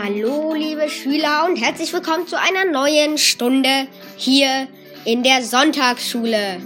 Hallo, liebe Schüler und herzlich willkommen zu einer neuen Stunde hier in der Sonntagsschule.